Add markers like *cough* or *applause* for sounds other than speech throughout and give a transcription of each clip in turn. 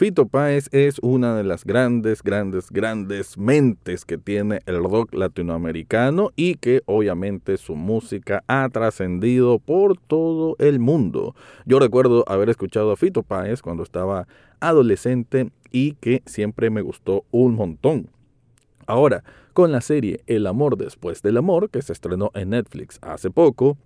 Fito Páez es una de las grandes, grandes, grandes mentes que tiene el rock latinoamericano y que obviamente su música ha trascendido por todo el mundo. Yo recuerdo haber escuchado a Fito Páez cuando estaba adolescente y que siempre me gustó un montón. Ahora, con la serie El amor después del amor, que se estrenó en Netflix hace poco,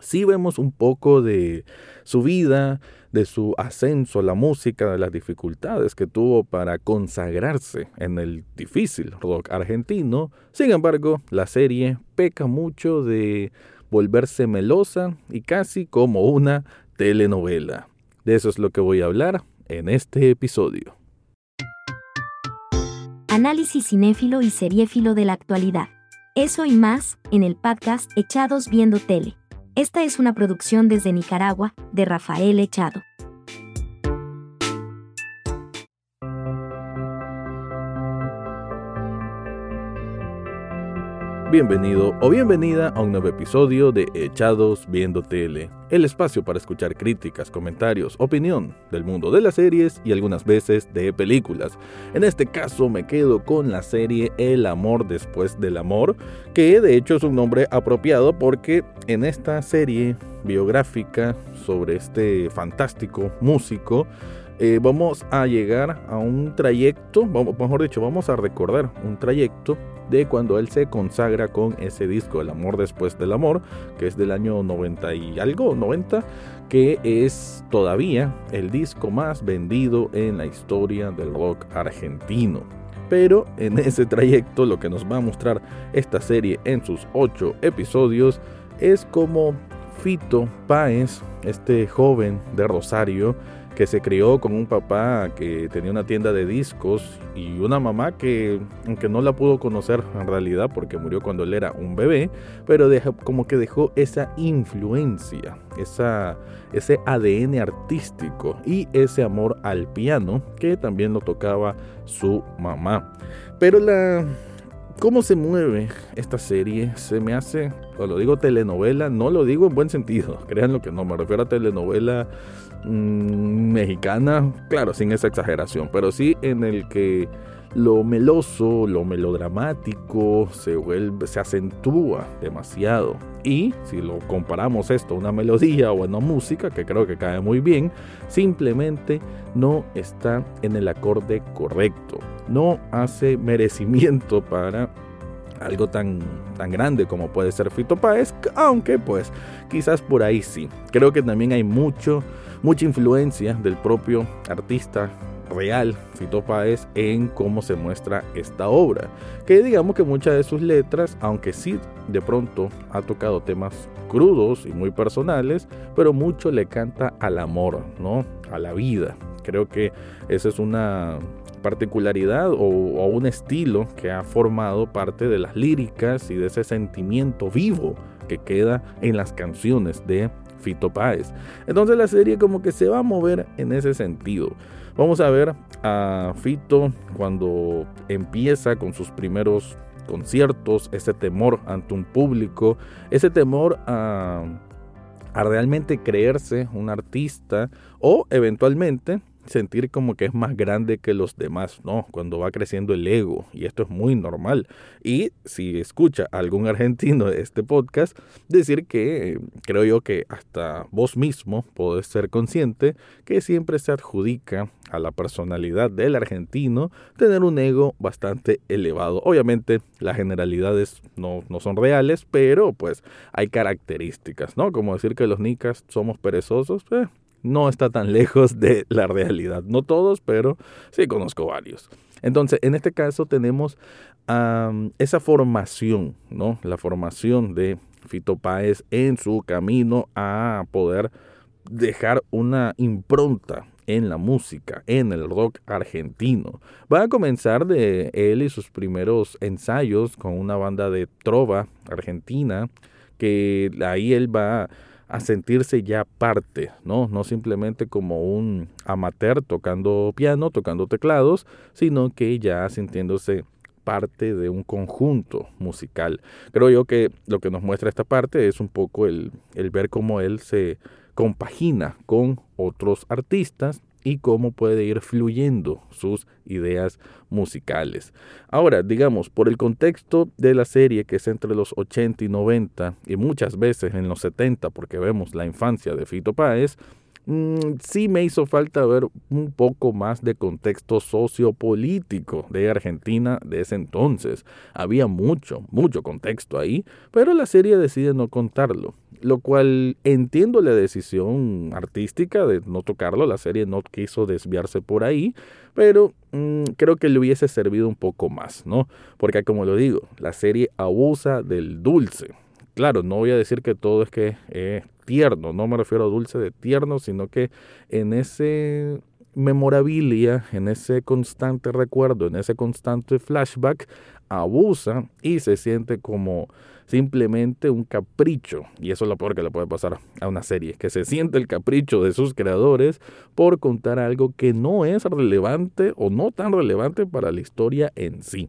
sí vemos un poco de su vida, de su ascenso a la música, de las dificultades que tuvo para consagrarse en el difícil rock argentino. Sin embargo, la serie peca mucho de volverse melosa y casi como una telenovela. De eso es lo que voy a hablar en este episodio. Análisis cinéfilo y seriéfilo de la actualidad. Eso y más, en el podcast Echados Viendo Tele. Esta es una producción desde Nicaragua, de Rafael Echado. Bienvenido o bienvenida a un nuevo episodio de Echados Viendo Tele, el espacio para escuchar críticas, comentarios, opinión del mundo de las series y algunas veces de películas. En este caso me quedo con la serie El amor después del amor, que de hecho es un nombre apropiado porque en esta serie biográfica sobre este fantástico músico, eh, vamos a llegar a un trayecto, vamos, mejor dicho, vamos a recordar un trayecto de cuando él se consagra con ese disco, El amor después del amor, que es del año 90 y algo, 90, que es todavía el disco más vendido en la historia del rock argentino. Pero en *laughs* ese trayecto lo que nos va a mostrar esta serie en sus ocho episodios es como Fito Páez, este joven de Rosario, que se crió con un papá que tenía una tienda de discos y una mamá que, aunque no la pudo conocer en realidad porque murió cuando él era un bebé, pero como que dejó esa influencia, esa, ese ADN artístico y ese amor al piano que también lo tocaba su mamá. Pero la, cómo se mueve esta serie se me hace, cuando digo telenovela, no lo digo en buen sentido, *laughs* créanlo que no, me refiero a telenovela Mm, mexicana, claro, sin esa exageración, pero sí en el que lo meloso, lo melodramático se vuelve, se acentúa demasiado. Y si lo comparamos esto a una melodía o a una música, que creo que cae muy bien, simplemente no está en el acorde correcto. No hace merecimiento para algo tan, tan grande como puede ser Fito Páez, aunque pues quizás por ahí sí. Creo que también hay mucho mucha influencia del propio artista real, Fito Páez, en cómo se muestra esta obra. Que digamos que muchas de sus letras, aunque sí de pronto ha tocado temas crudos y muy personales, pero mucho le canta al amor, ¿no? A la vida. Creo que esa es una particularidad o, un estilo que ha formado parte de las líricas y de ese sentimiento vivo que queda en las canciones de Fito Páez. Entonces la serie como que se va a mover en ese sentido. Vamos a ver a Fito cuando empieza con sus primeros conciertos, ese temor ante un público, ese temor a realmente creerse un artista o eventualmente sentir como que es más grande que los demás, ¿no? Cuando va creciendo el ego, y esto es muy normal. Y si escucha algún argentino de este podcast, decir que creo yo que hasta vos mismo podés ser consciente que siempre se adjudica a la personalidad del argentino tener un ego bastante elevado. Obviamente las generalidades no, no son reales, pero pues hay características, ¿no? Como decir que los nicas somos perezosos, eh, no está tan lejos de la realidad. No todos, pero sí conozco varios. Entonces, en este caso tenemos esa formación, ¿no? La formación de Fito Páez en su camino a poder dejar una impronta en la música, en el rock argentino. Va a comenzar de él y sus primeros ensayos con una banda de trova argentina, que ahí él va a sentirse ya parte, ¿no? No simplemente como un amateur tocando piano, tocando teclados, sino que ya sintiéndose parte de un conjunto musical. Creo yo que lo que nos muestra esta parte es un poco el, el ver cómo él se compagina con otros artistas y cómo puede ir fluyendo sus ideas musicales. Ahora, digamos, por el contexto de la serie que es entre los 80 y 90 y muchas veces en los 70 porque vemos la infancia de Fito Páez, Mm, sí me hizo falta ver un poco más de contexto sociopolítico de Argentina de ese entonces. Había mucho, mucho contexto ahí, pero la serie decide no contarlo, lo cual entiendo la decisión artística de no tocarlo, la serie no quiso desviarse por ahí, pero mm, creo que le hubiese servido un poco más, ¿no? Porque como lo digo, la serie abusa del dulce. Claro, no voy a decir que todo es que eh, tierno, no me refiero a dulce de tierno, sino que en ese memorabilia, en ese constante recuerdo, en ese constante flashback, abusa y se siente como simplemente un capricho. Y eso es lo peor que le puede pasar a una serie, que se siente el capricho de sus creadores por contar algo que no es relevante o no tan relevante para la historia en sí.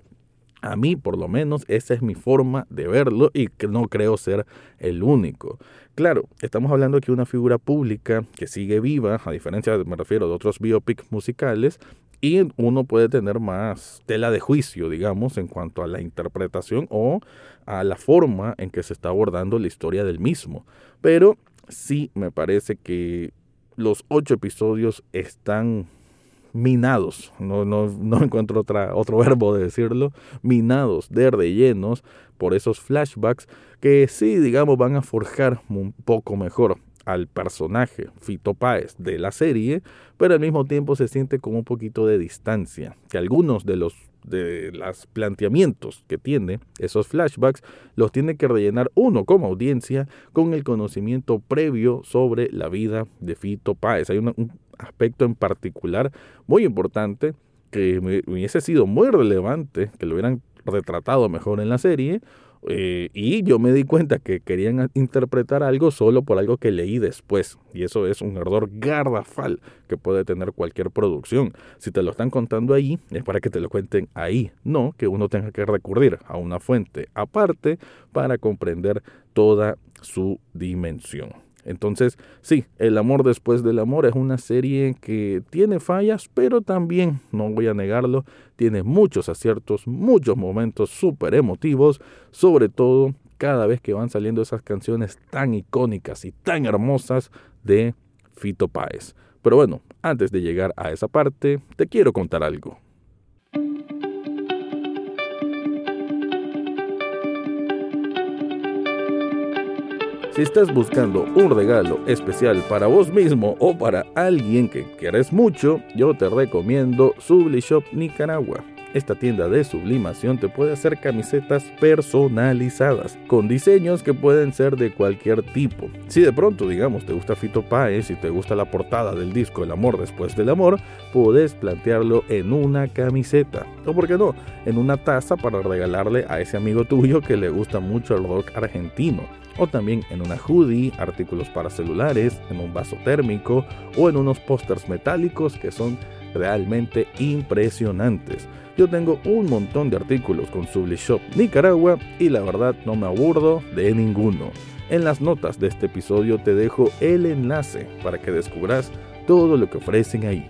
A mí, por lo menos, esa es mi forma de verlo y que no creo ser el único. Claro, estamos hablando aquí de una figura pública que sigue viva, a diferencia, me refiero, de otros biopics musicales, y uno puede tener más tela de juicio, digamos, en cuanto a la interpretación o a la forma en que se está abordando la historia del mismo. Pero sí me parece que los ocho episodios están minados, no, no, no *laughs* encuentro otra, otro verbo de decirlo, minados de rellenos por esos flashbacks que sí, digamos, van a forjar un poco mejor al personaje Fito Páez de la serie, pero al mismo tiempo se siente como un poquito de distancia, que algunos de los de los planteamientos que tiene esos flashbacks los tiene que rellenar uno como audiencia con el conocimiento previo sobre la vida de Fito Páez. Hay un aspecto en particular muy importante que hubiese sido muy relevante que lo hubieran retratado mejor en la serie eh, y yo me di cuenta que querían interpretar algo solo por algo que leí después. Y eso es un error garrafal que puede tener cualquier producción. Si te lo están contando ahí, es para que te lo cuenten ahí, no que uno tenga que recurrir a una fuente aparte para comprender toda su dimensión. Entonces, sí, El amor después del amor es una serie que tiene fallas, pero también, no voy a negarlo, tiene muchos aciertos, muchos momentos súper emotivos, sobre todo cada vez que van saliendo esas canciones tan icónicas y tan hermosas de Fito Páez. Pero bueno, antes de llegar a esa parte, te quiero contar algo. Si estás buscando un regalo especial para vos mismo o para alguien que quieres mucho, yo te recomiendo Sublishop Nicaragua. Esta tienda de sublimación te puede hacer camisetas personalizadas con diseños que pueden ser de cualquier tipo. Si de pronto, digamos, te gusta Fito Páez y te gusta la portada del disco El amor después del amor, puedes plantearlo en una camiseta. O por qué no, en una taza para regalarle a ese amigo tuyo que le gusta mucho el rock argentino o también en una hoodie, artículos para celulares, en un vaso térmico o en unos pósters metálicos que son realmente impresionantes. Yo tengo un montón de artículos con Sublishop Nicaragua y la verdad no me aburro de ninguno. En las notas de este episodio te dejo el enlace para que descubras todo lo que ofrecen ahí.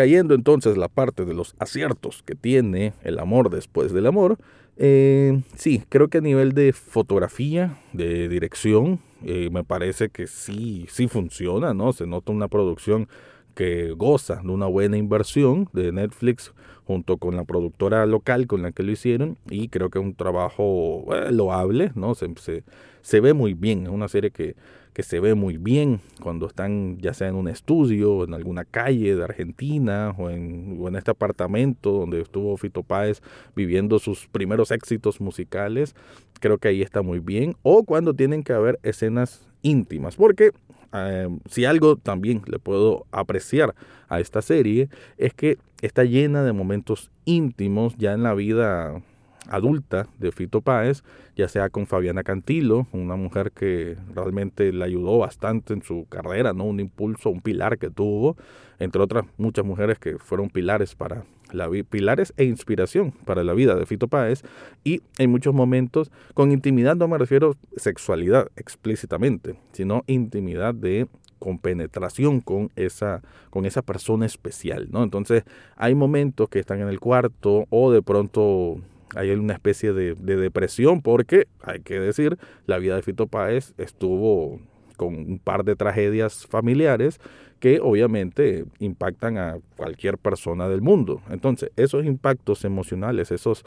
Cayendo entonces la parte de los aciertos que tiene el amor después del amor, eh, sí, creo que a nivel de fotografía, de dirección, eh, me parece que sí, sí funciona, ¿no? Se nota una producción que goza de una buena inversión de Netflix junto con la productora local con la que lo hicieron y creo que es un trabajo eh, loable, ¿no? Se, se, se, ve muy bien, es una serie que que se ve muy bien cuando están ya sea en un estudio, en alguna calle de Argentina o en, este apartamento donde estuvo Fito Páez viviendo sus primeros éxitos musicales. Creo que ahí está muy bien. O cuando tienen que haber escenas íntimas, porque eh, si algo también le puedo apreciar a esta serie es que está llena de momentos íntimos ya en la vida adulta de Fito Páez, ya sea con Fabiana Cantilo, una mujer que realmente le ayudó bastante en su carrera, ¿no? Un impulso, un pilar que tuvo, entre otras muchas mujeres que fueron pilares para la pilares e inspiración para la vida de Fito Páez y en muchos momentos con intimidad no me refiero sexualidad explícitamente, sino intimidad de con penetración con esa, con esa persona especial, ¿no? Entonces hay momentos que están en el cuarto o de pronto hay una especie de, depresión porque, hay que decir, la vida de Fito Páez estuvo con un par de tragedias familiares que obviamente impactan a cualquier persona del mundo. Entonces, esos impactos emocionales, esos,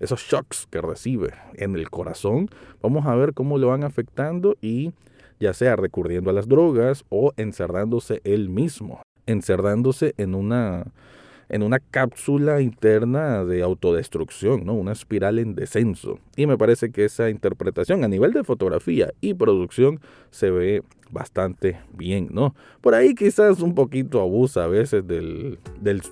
esos shocks que recibe en el corazón, vamos a ver cómo lo van afectando y ya sea recurriendo a las drogas o encerrándose él mismo, encerrándose en una en una cápsula interna de autodestrucción, ¿no? una espiral en descenso. Y me parece que esa interpretación a nivel de fotografía y producción se ve bastante bien, ¿no? Por ahí quizás un poquito abusa a veces del, del,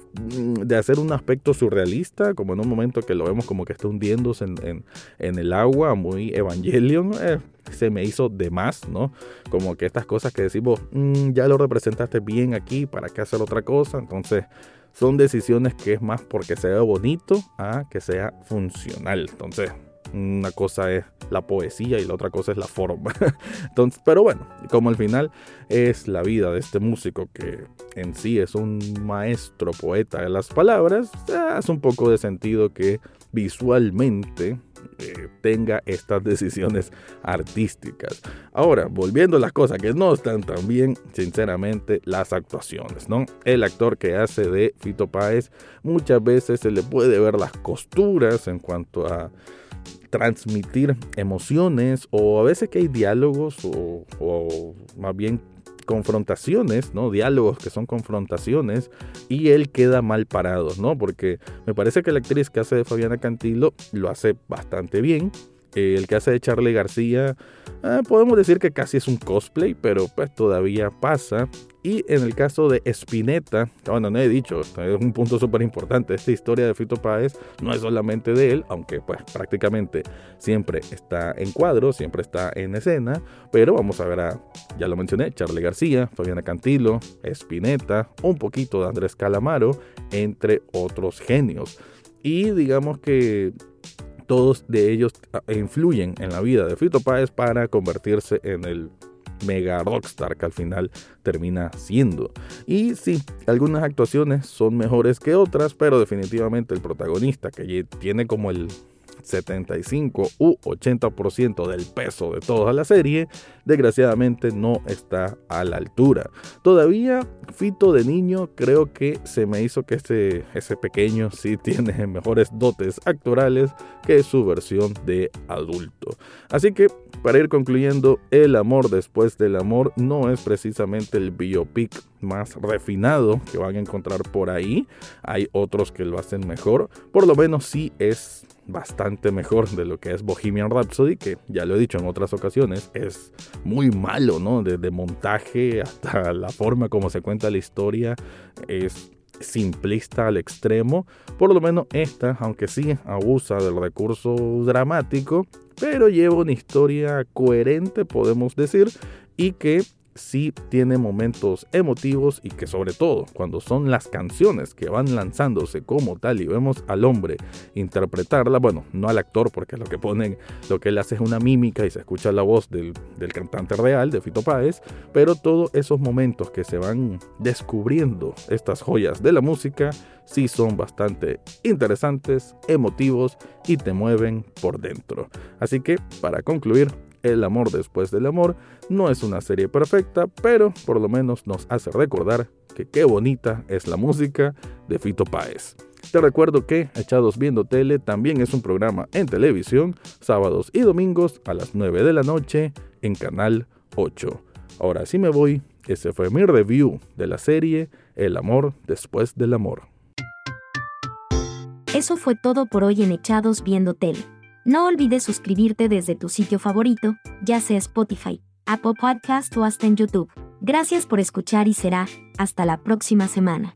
de hacer un aspecto surrealista, como en un momento que lo vemos como que está hundiéndose en, en, el agua, muy Evangelion, eh, se me hizo de más, ¿no? Como que estas cosas que decimos, mm, ya lo representaste bien aquí, ¿para qué hacer otra cosa? Entonces son decisiones que es más porque se ve bonito a que sea funcional. Entonces, una cosa es la poesía y la otra cosa es la forma. *laughs* Entonces, pero bueno, como al final es la vida de este músico que en sí es un maestro poeta de las palabras, hace un poco de sentido que visualmente tenga estas decisiones artísticas. Ahora, volviendo a las cosas que no están tan bien, sinceramente, las actuaciones, ¿no? El actor que hace de Fito Páez muchas veces se le puede ver las costuras en cuanto a transmitir emociones o a veces que hay diálogos o, más bien confrontaciones, ¿no? Diálogos que son confrontaciones y él queda mal parado, ¿no? Porque me parece que la actriz que hace de Fabiana Cantilo lo hace bastante bien. El que hace de Charlie García, ah, podemos decir que casi es un cosplay, pero pues todavía pasa. Y en el caso de Spinetta, bueno, no he dicho, es un punto súper importante, esta historia de Fito Páez no es solamente de él, aunque pues prácticamente siempre está en cuadro, siempre está en escena, pero vamos a ver a, ya lo mencioné, Charlie García, Fabiana Cantilo, Spinetta, un poquito de Andrés Calamaro, entre otros genios. Y digamos que todos de ellos ah, influyen en la vida de Fito Páez para convertirse en el mega rockstar que al final termina siendo. Y sí, algunas actuaciones son mejores que otras, pero definitivamente el protagonista que tiene como el 75 u 80% del peso de toda la serie, desgraciadamente no está a la altura. Todavía Fito de niño creo que se me hizo que ese, ese pequeño sí *laughs* tiene mejores dotes actorales que su versión de adulto. Así que para ir concluyendo, El amor después del amor no es precisamente el biopic más refinado que van a encontrar por ahí. Hay otros que lo hacen mejor. Por lo menos sí es bastante mejor de lo que es Bohemian Rhapsody, que ya lo he dicho en otras ocasiones, es muy malo, ¿no? Desde montaje hasta la forma como se cuenta la historia es simplista al extremo. Por lo menos esta, aunque sí abusa del recurso dramático, pero lleva una historia coherente, podemos decir, y que sí tiene momentos emotivos y que sobre todo cuando son las canciones que van lanzándose como tal y vemos al hombre interpretarla, bueno, no al actor porque lo que ponen, lo que él hace es una mímica y se escucha la voz del, del cantante real de Fito Páez, pero todos esos momentos que se van descubriendo estas joyas de la música sí son bastante interesantes, emotivos y te mueven por dentro. Así que para concluir, el amor después del amor no es una serie perfecta, pero por lo menos nos hace recordar que qué bonita es la música de Fito Páez. Te recuerdo que Echados Viendo Tele también es un programa en televisión, sábados y domingos a las 9 de la noche en Canal 8. Ahora sí me voy, ese fue mi review de la serie El amor después del amor. Eso fue todo por hoy en Echados Viendo Tele. No olvides suscribirte desde tu sitio favorito, ya sea Spotify, Apple Podcast o hasta en YouTube. Gracias por escuchar y será hasta la próxima semana.